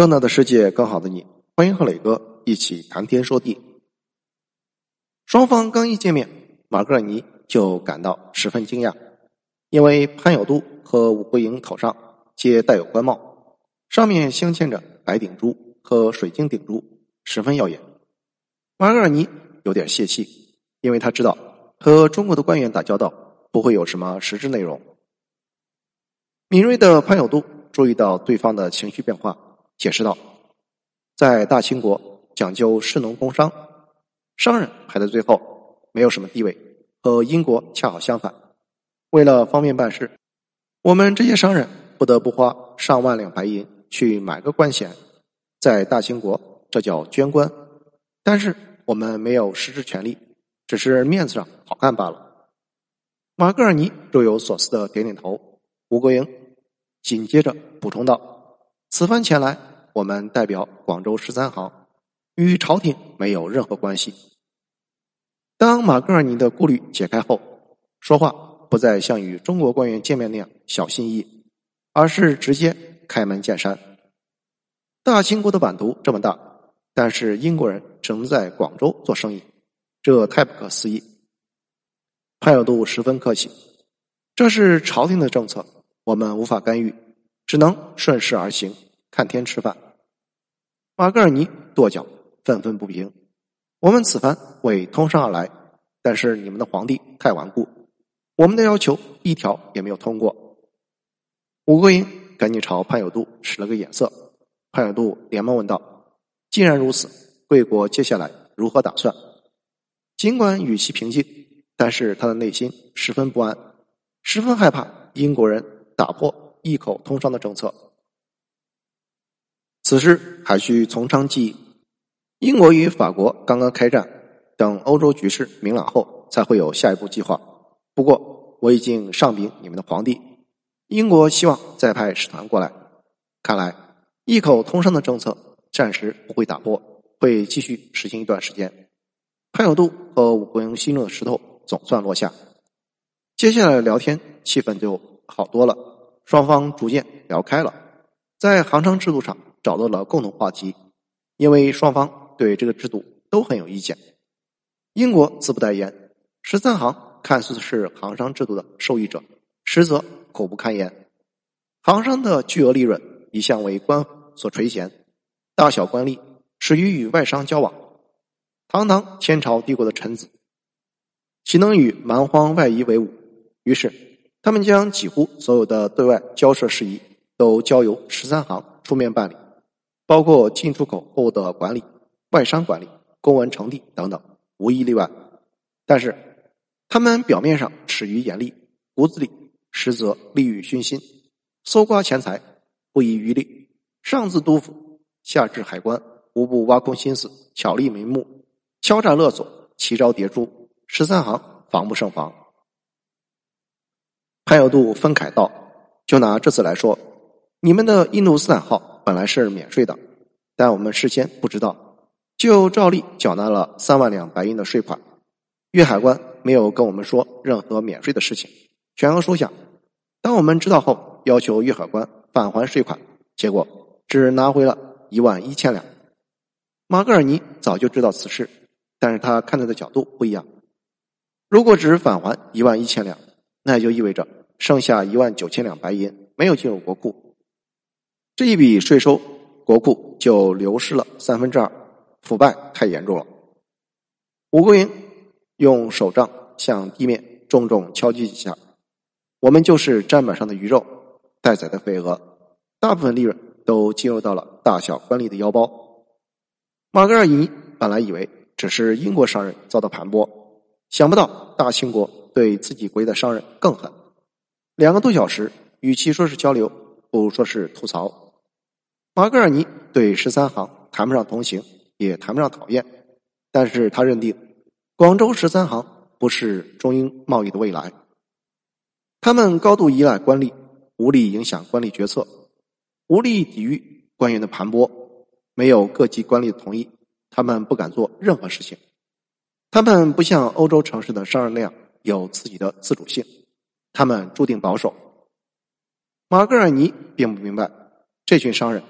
更大的世界，更好的你，欢迎和磊哥一起谈天说地。双方刚一见面，马格尔尼就感到十分惊讶，因为潘有都和武桂英头上皆戴有官帽，上面镶嵌着白顶珠和水晶顶珠，十分耀眼。马格尔尼有点泄气，因为他知道和中国的官员打交道不会有什么实质内容。敏锐的潘有都注意到对方的情绪变化。解释道，在大清国讲究士农工商，商人排在最后，没有什么地位，和英国恰好相反。为了方便办事，我们这些商人不得不花上万两白银去买个官衔，在大清国这叫捐官，但是我们没有实质权利，只是面子上好看罢了。马格尔尼若有所思的点点头，吴国英紧接着补充道：“此番前来。”我们代表广州十三行，与朝廷没有任何关系。当马格尔尼的顾虑解开后，说话不再像与中国官员见面那样小心翼翼，而是直接开门见山。大清国的版图这么大，但是英国人只能在广州做生意，这太不可思议。潘有度十分客气，这是朝廷的政策，我们无法干预，只能顺势而行。看天吃饭，马格尔尼跺脚，愤愤不平。我们此番为通商而来，但是你们的皇帝太顽固，我们的要求一条也没有通过。武桂英赶紧朝潘有度使了个眼色，潘有度连忙问道：“既然如此，贵国接下来如何打算？”尽管语气平静，但是他的内心十分不安，十分害怕英国人打破一口通商的政策。此事还需从长计议。英国与法国刚刚开战，等欧洲局势明朗后，才会有下一步计划。不过，我已经上禀你们的皇帝，英国希望再派使团过来。看来，一口通商的政策暂时不会打破，会继续实行一段时间。潘有度和武国英心中的石头总算落下。接下来的聊天气氛就好多了，双方逐渐聊开了，在行商制度上。找到了共同话题，因为双方对这个制度都很有意见。英国自不待言，十三行看似是行商制度的受益者，实则苦不堪言。行商的巨额利润一向为官所垂涎，大小官吏始于与外商交往。堂堂天朝帝国的臣子，岂能与蛮荒外夷为伍？于是，他们将几乎所有的对外交涉事宜都交由十三行出面办理。包括进出口货物的管理、外商管理、公文呈递等等，无一例外。但是，他们表面上耻于严厉，骨子里实则利欲熏心，搜刮钱财，不遗余力。上至督府，下至海关，无不挖空心思，巧立名目，敲诈勒索，奇招迭出，十三行防不胜防。潘有度愤慨道：“就拿这次来说，你们的印度斯坦号。”本来是免税的，但我们事先不知道，就照例缴纳了三万两白银的税款。粤海关没有跟我们说任何免税的事情，全额收下。当我们知道后，要求粤海关返还税款，结果只拿回了一万一千两。马格尔尼早就知道此事，但是他看待的角度不一样。如果只返还一万一千两，那也就意味着剩下一万九千两白银没有进入国库。这一笔税收，国库就流失了三分之二，腐败太严重了。吴国英用手杖向地面重重敲击几下。我们就是砧板上的鱼肉，待宰的肥鹅，大部分利润都进入到了大小官吏的腰包。马格尔尼本来以为只是英国商人遭到盘剥，想不到大清国对自己国的商人更狠。两个多小时，与其说是交流，不如说是吐槽。马格尔尼对十三行谈不上同情，也谈不上讨厌，但是他认定广州十三行不是中英贸易的未来。他们高度依赖官吏，无力影响官吏决策，无力抵御官员的盘剥，没有各级官吏的同意，他们不敢做任何事情。他们不像欧洲城市的商人那样有自己的自主性，他们注定保守。马格尔尼并不明白这群商人。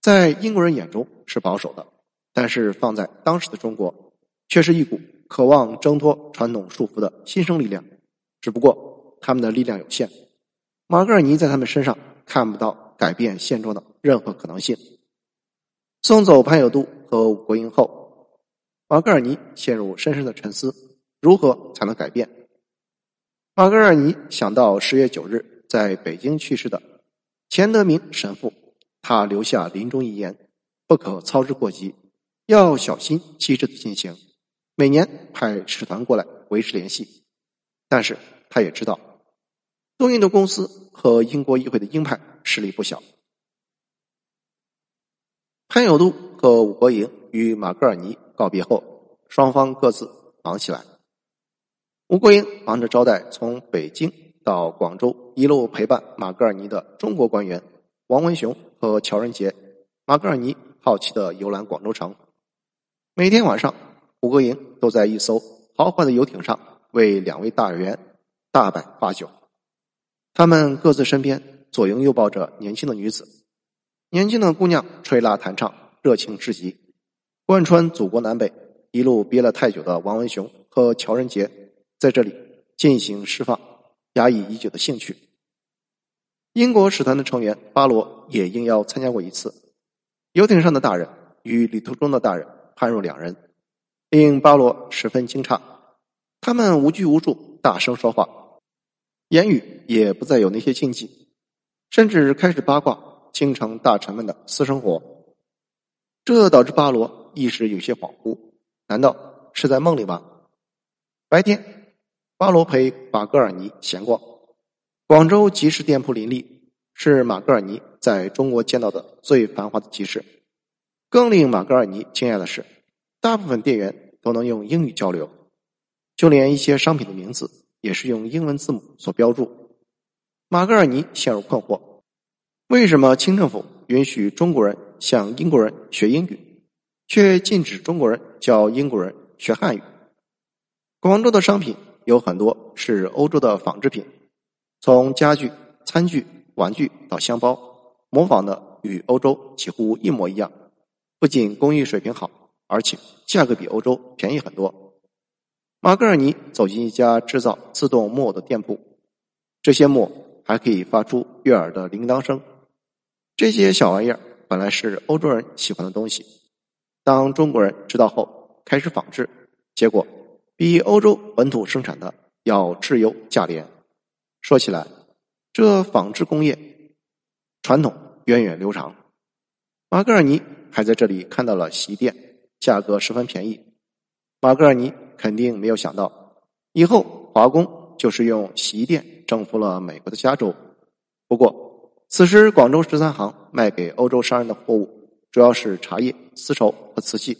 在英国人眼中是保守的，但是放在当时的中国，却是一股渴望挣脱传统束缚的新生力量。只不过他们的力量有限，马格尔尼在他们身上看不到改变现状的任何可能性。送走潘有度和武国英后，马格尔尼陷入深深的沉思：如何才能改变？马格尔尼想到十月九日在北京去世的钱德明神父，他留下临终遗言：不可操之过急，要小心机智的进行，每年派使团过来维持联系。但是他也知道，东印度公司和英国议会的鹰派势力不小。潘有度和武国营与马格尔尼告别后，双方各自忙起来。吴国英忙着招待从北京到广州一路陪伴马格尔尼的中国官员王文雄和乔仁杰。马格尔尼好奇的游览广州城，每天晚上，胡国营都在一艘豪华的游艇上。为两位大员大摆花酒，他们各自身边左拥右抱着年轻的女子，年轻的姑娘吹拉弹唱，热情至极，贯穿祖国南北。一路憋了太久的王文雄和乔仁杰在这里进行释放压抑已久的兴趣。英国使团的成员巴罗也应邀参加过一次。游艇上的大人与旅途中的大人判若两人，令巴罗十分惊诧。他们无拘无束，大声说话，言语也不再有那些禁忌，甚至开始八卦京城大臣们的私生活。这导致巴罗一时有些恍惚，难道是在梦里吗？白天，巴罗陪马格尔尼闲逛，广州集市店铺林立，是马格尔尼在中国见到的最繁华的集市。更令马格尔尼惊讶的是，大部分店员都能用英语交流。就连一些商品的名字也是用英文字母所标注。马格尔尼陷入困惑：为什么清政府允许中国人向英国人学英语，却禁止中国人教英国人学汉语？广州的商品有很多是欧洲的仿制品，从家具、餐具、玩具到箱包，模仿的与欧洲几乎一模一样。不仅工艺水平好，而且价格比欧洲便宜很多。马格尔尼走进一家制造自动木偶的店铺，这些木偶还可以发出悦耳的铃铛声。这些小玩意儿本来是欧洲人喜欢的东西，当中国人知道后开始仿制，结果比欧洲本土生产的要质优价廉。说起来，这纺织工业传统源远流长。马格尔尼还在这里看到了洗衣店，价格十分便宜。马格尔尼。肯定没有想到，以后华工就是用洗衣店征服了美国的加州。不过，此时广州十三行卖给欧洲商人的货物主要是茶叶、丝绸和瓷器，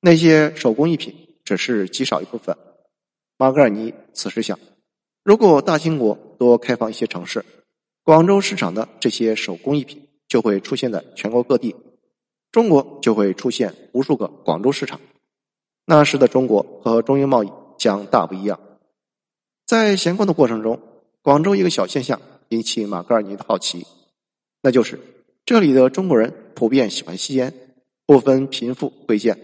那些手工艺品只是极少一部分。马格尔尼此时想，如果大清国多开放一些城市，广州市场的这些手工艺品就会出现在全国各地，中国就会出现无数个广州市场。那时的中国和中英贸易将大不一样。在闲逛的过程中，广州一个小现象引起马格尔尼的好奇，那就是这里的中国人普遍喜欢吸烟，不分贫富贵贱。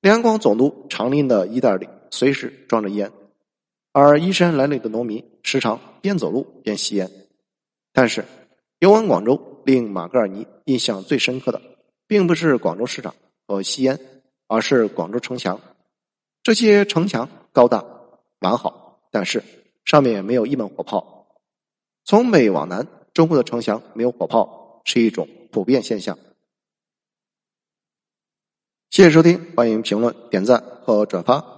两广总督常拎的衣袋里随时装着烟，而衣衫褴褛的农民时常边走路边吸烟。但是游玩广州令马格尔尼印象最深刻的，并不是广州市长和吸烟。而是广州城墙，这些城墙高大完好，但是上面没有一门火炮。从北往南，中国的城墙没有火炮是一种普遍现象。谢谢收听，欢迎评论、点赞和转发。